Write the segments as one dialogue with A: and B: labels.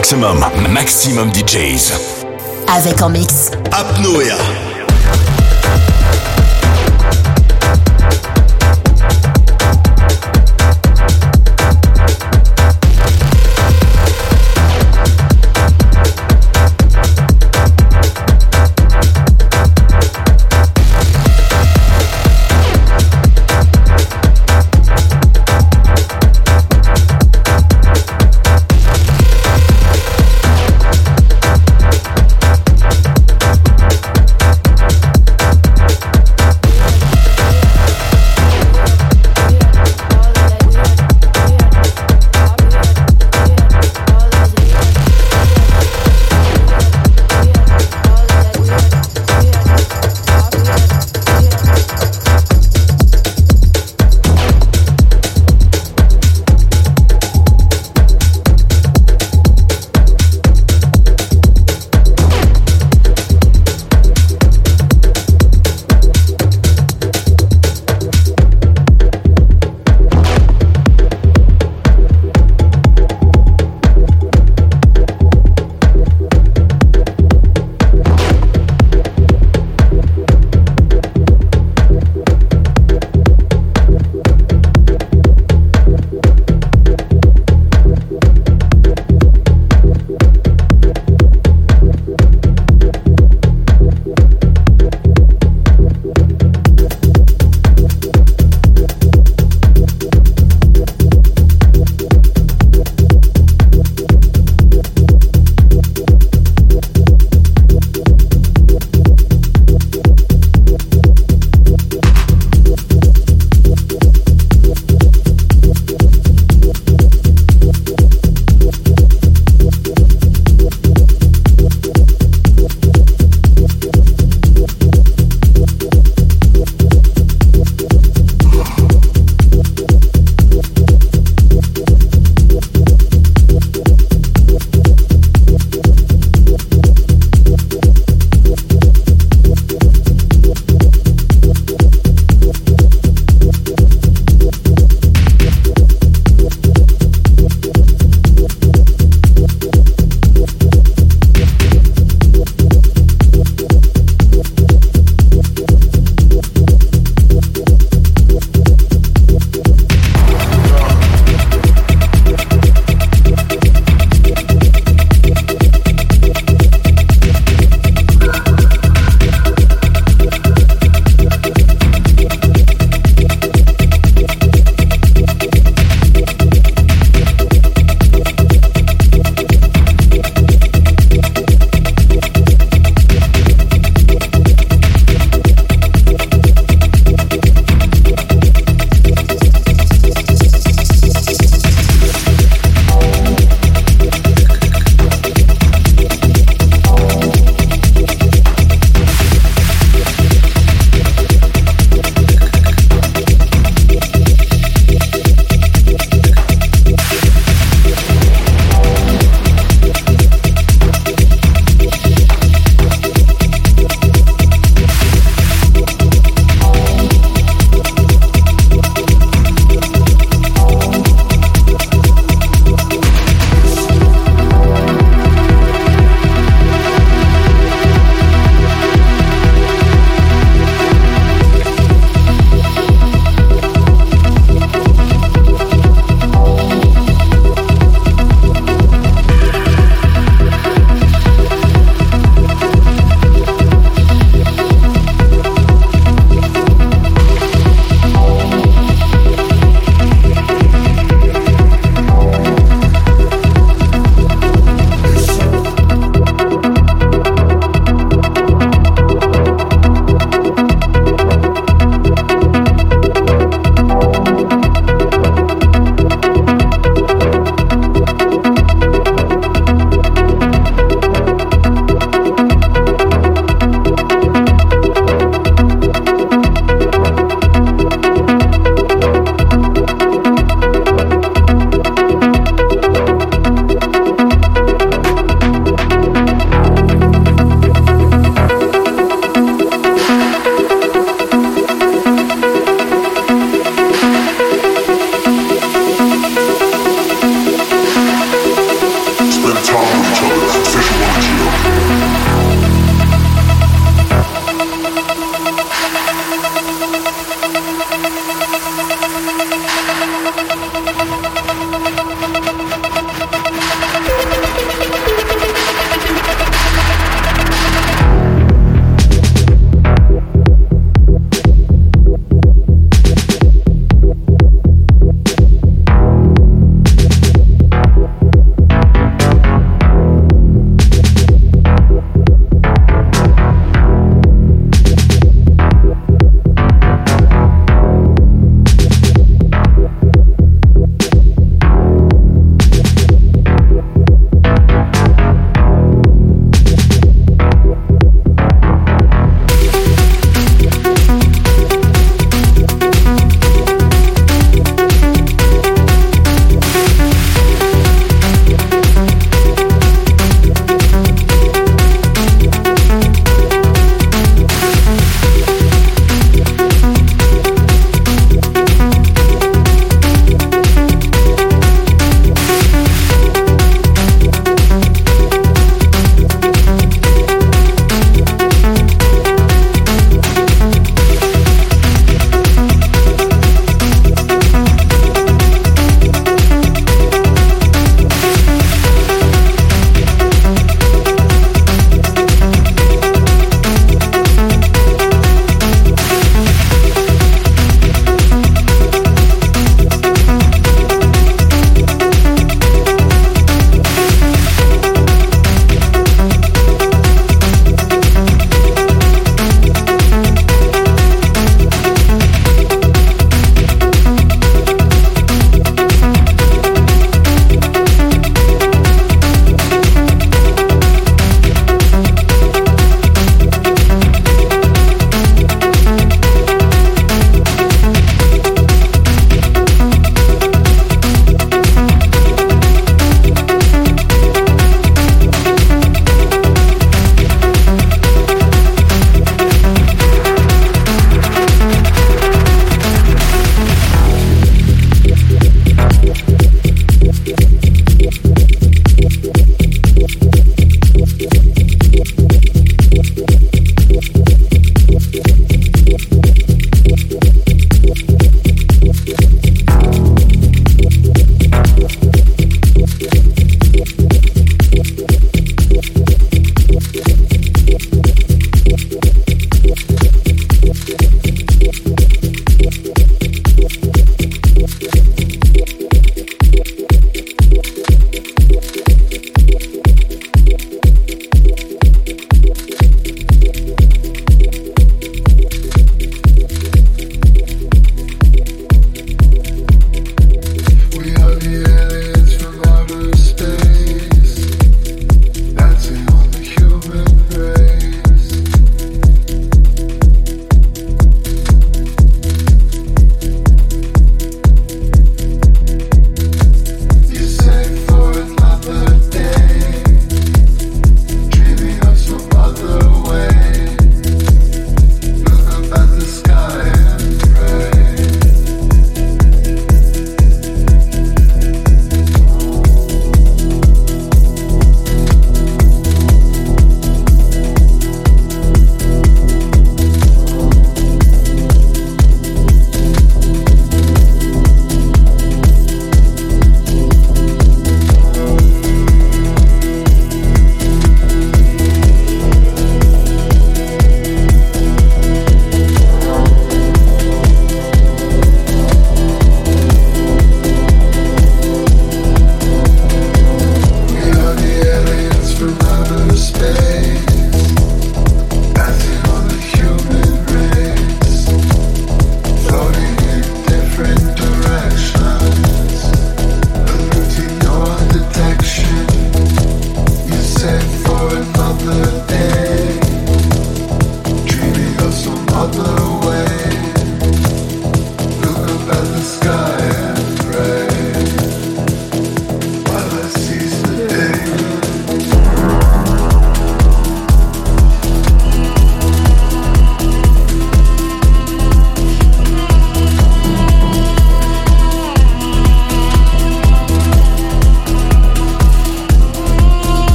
A: Maximum, Maximum DJs.
B: Avec en mix.
C: Apnoea.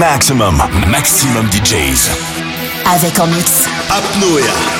A: Maximum, maximum DJs.
B: Avec en mix.
C: Apnoea.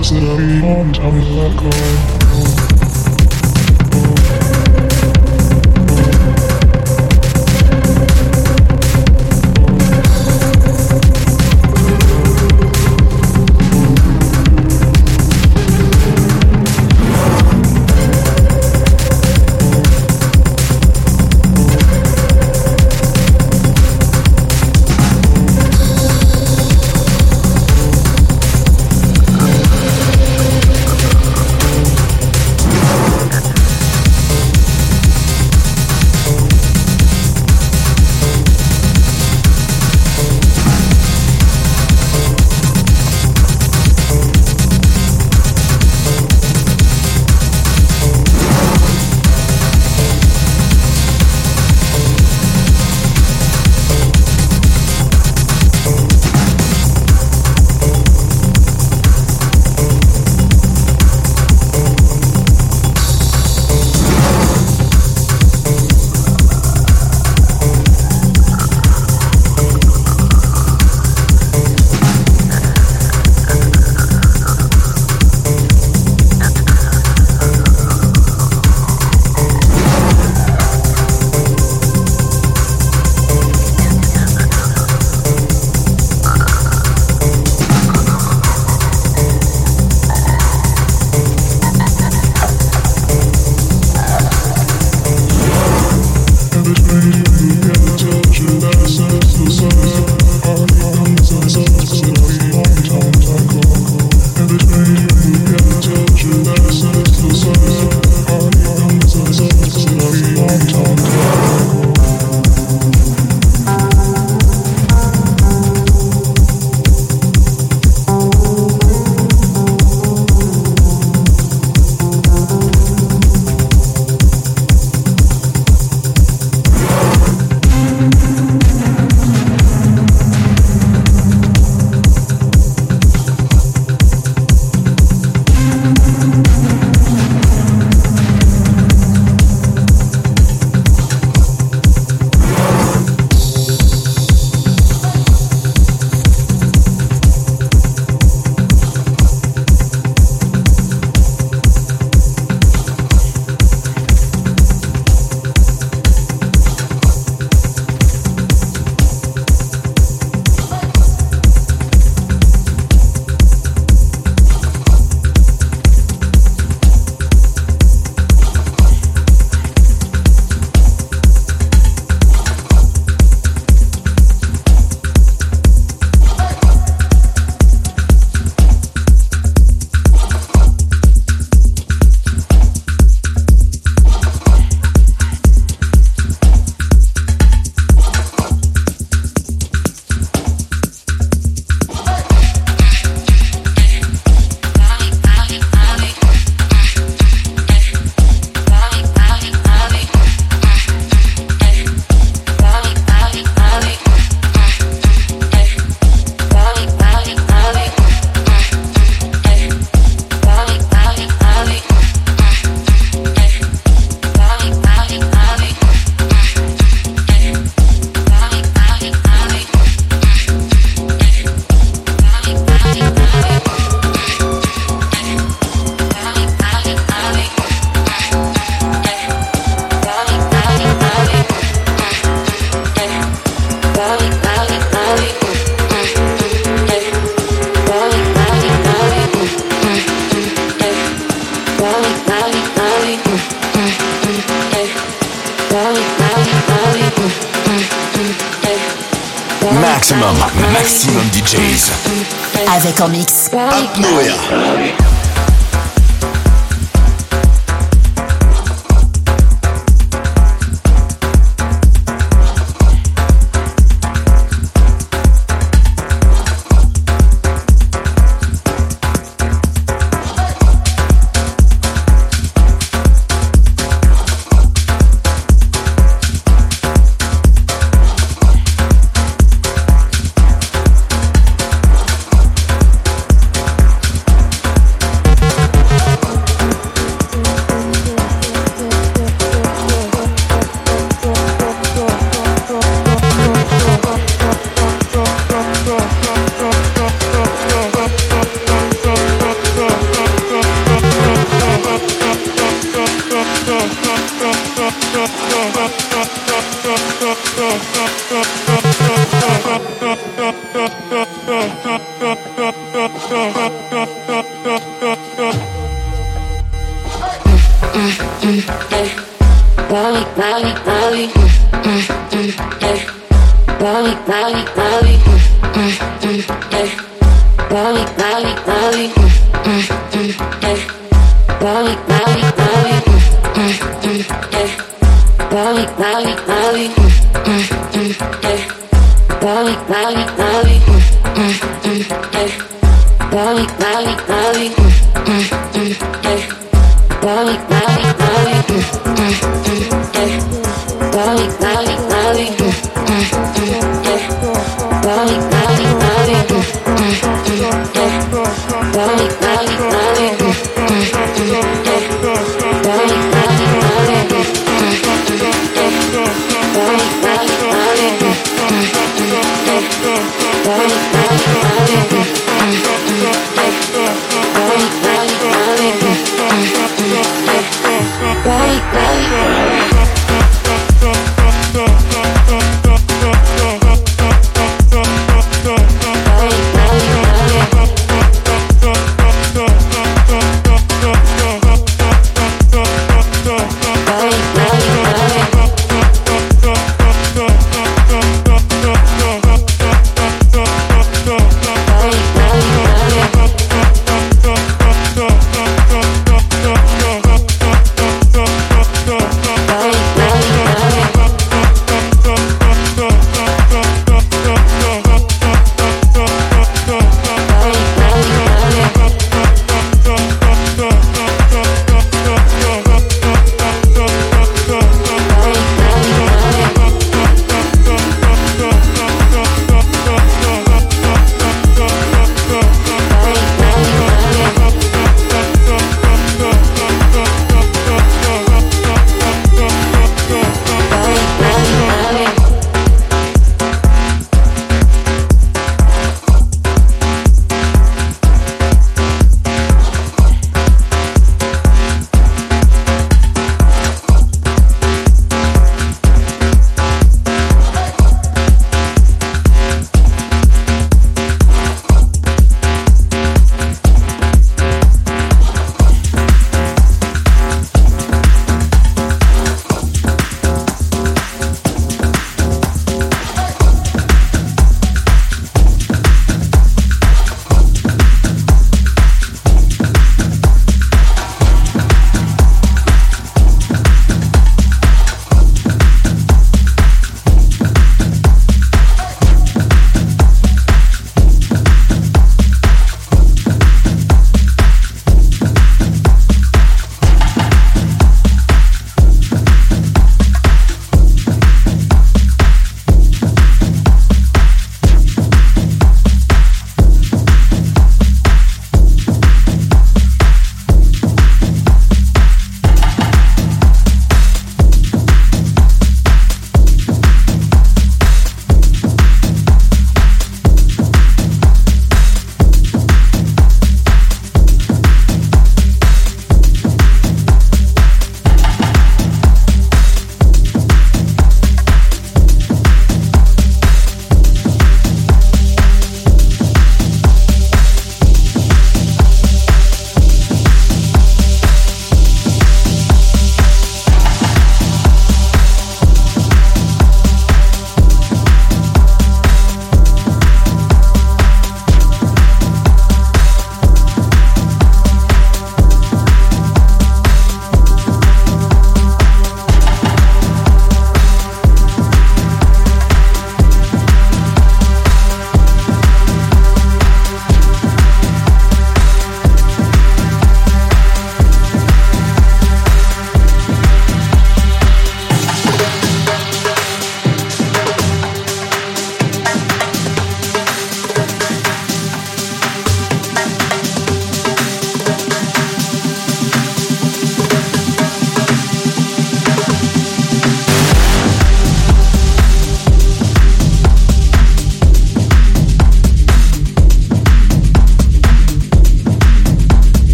C: is that I want, I will let go.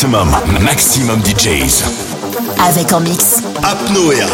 A: Maximum, maximum DJs.
B: Avec en mix.
A: Apnoea.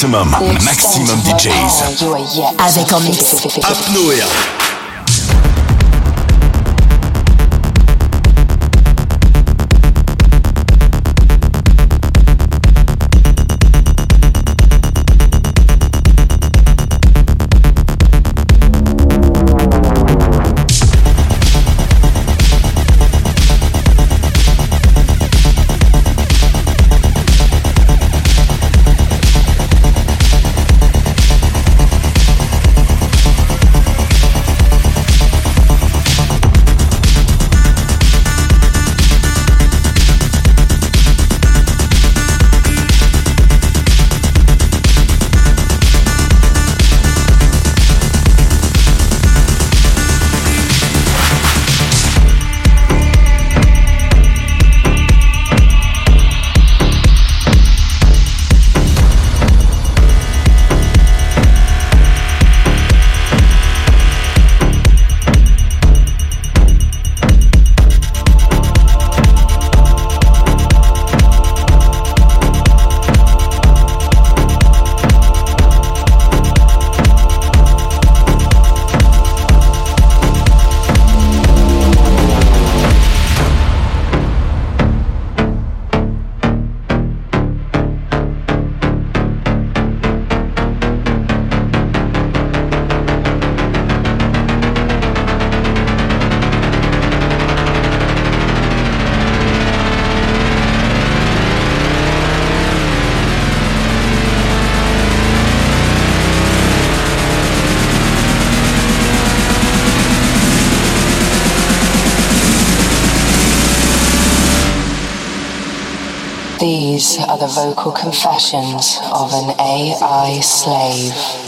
A: Maximum, maximum DJs.
B: Avec en mix.
A: Apnoea.
C: Vocal confessions of an AI slave.